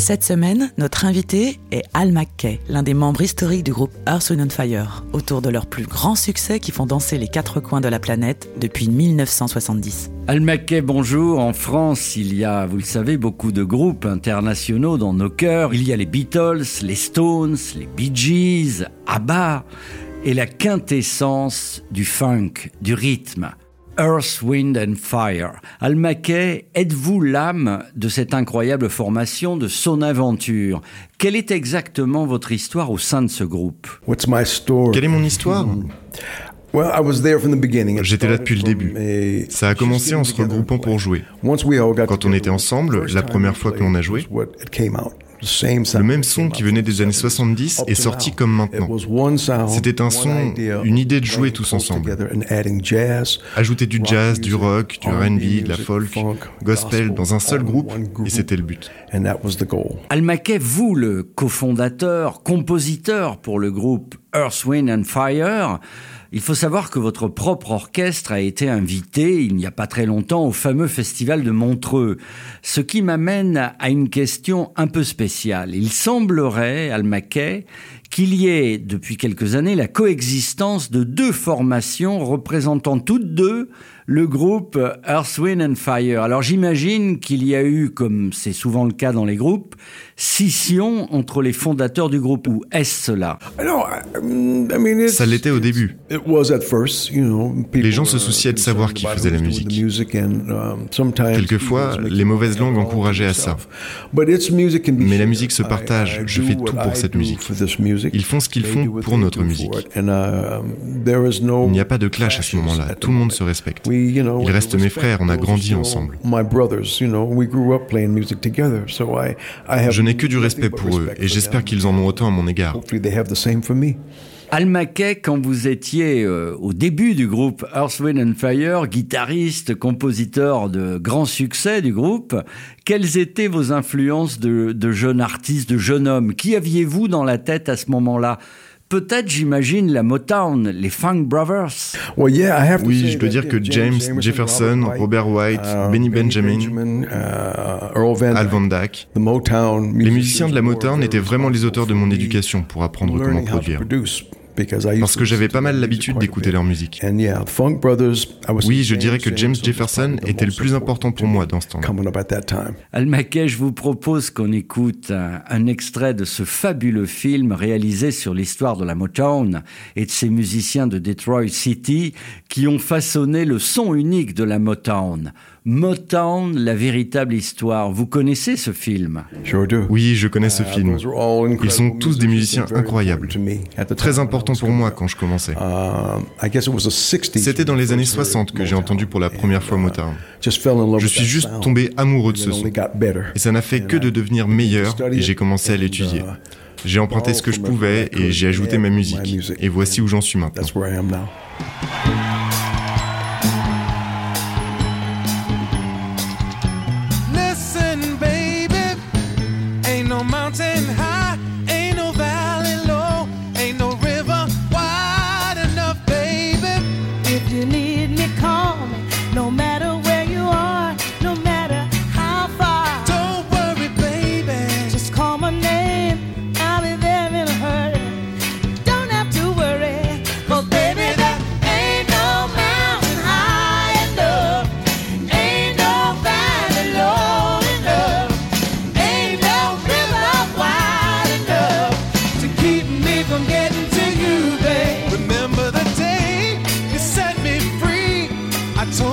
Cette semaine, notre invité est Al McKay, l'un des membres historiques du groupe Earth, Wind Fire, autour de leurs plus grands succès qui font danser les quatre coins de la planète depuis 1970. Al McKay, bonjour. En France, il y a, vous le savez, beaucoup de groupes internationaux dans nos cœurs. Il y a les Beatles, les Stones, les Bee Gees, ABBA et la quintessence du funk, du rythme. Earth, Wind and Fire. Al McKay, êtes-vous l'âme de cette incroyable formation, de son aventure? Quelle est exactement votre histoire au sein de ce groupe? What's my story? Quelle est mon histoire? Well, I was there from the beginning. It J'étais là depuis le from début. Ça a commencé en se regroupant together pour jouer. Quand on together, était ensemble, first la time première we fois que l'on a joué, le même that son came qui out venait des années the 70 up est sorti now. comme It maintenant. was one sound, C'était un son, idea, une idée de jouer tous ensemble. together and adding jazz, Ajouter du jazz, du rock, du R&B de la folk, gospel dans un seul groupe, one group. et c'était le but. and that was the goal. Al vous, le cofondateur, compositeur pour le groupe Earth, Wind and Fire, il faut savoir que votre propre orchestre a été invité il n'y a pas très longtemps au fameux festival de Montreux. Ce qui m'amène à une question un peu spéciale. Il semblerait, Al McKay, qu'il y ait depuis quelques années la coexistence de deux formations représentant toutes deux le groupe Earth, Wind and Fire. Alors j'imagine qu'il y a eu, comme c'est souvent le cas dans les groupes, scission entre les fondateurs du groupe. Ou est-ce cela? I know, I, I mean, it's- Ça l'était au début. It was at first, you know, people Les gens se were souciaient de savoir qui faisait la and, um, sometimes Quelquefois, les mauvaises langues encourageaient à ça. themselves. But its music can be Mais la shared. musique se I- partage. Je do fais tout pour cette musique. for this music. Ils font ce qu'ils They font do what pour they notre do musique. um, there is no Il n'y a pas de clash à ce moment-là. Tout le monde se respecte. We, you know, Ils restent mes frères, on a grandi ensemble. My brothers, you know, we grew up playing music together, so I, I have Je n'ai que du respect pour eux, et j'espère qu'ils en ont autant à mon égard. Hopefully they have the same for me. Al McKay, quand vous étiez euh, au début du groupe Earth, Wind and Fire, guitariste, compositeur de grands succès du groupe, quelles étaient vos influences de, de jeune artiste, de jeune homme? Qui aviez-vous dans la tête à ce moment-là? Peut-être, j'imagine, la Motown, les Funk Brothers. Well, yeah, I have to Oui, say je dois dire que James Jefferson, Robert White, uh, Benny Benjamin, uh, Earl Van Al Van Dyke. the Motown Les musiciens de la Motown étaient vraiment les auteurs de mon éducation pour apprendre comment produire. Parce que j'avais pas mal l'habitude d'écouter leur musique. And yeah, the Funk Brothers, I would Oui, je dirais que James was Jefferson était le plus important pour moi dans ce temps-là. coming up at that time. Al McKay, je vous propose qu'on écoute un, un extrait de ce fabuleux film réalisé sur l'histoire de la Motown et de ces musiciens de Detroit City qui ont façonné le son unique de la Motown. Motown, la véritable histoire. Vous connaissez ce film? Sure do. Oui, je connais ce Uh, film. Ils sont tous des musiciens incroyables. Très important pour moi quand je commençais. up. I guess it was the 60s C'était dans les années first heard 60 que j'ai entendu pour la première fois uh, Motown. just fell in love Je suis juste tombé amoureux de ce son. Et ça n'a fait que de devenir meilleur et j'ai commencé à l'étudier. J'ai emprunté ce que je pouvais et j'ai ajouté ma musique. Et voici où j'en suis maintenant. on mountain. I told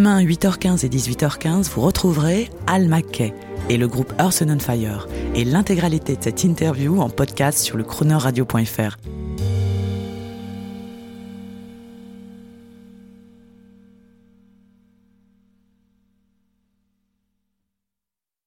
Demain, 8h15 et 18h15, vous retrouverez Al McKay et le groupe Earth and Fire et l'intégralité de cette interview en podcast sur le chronoradio.fr.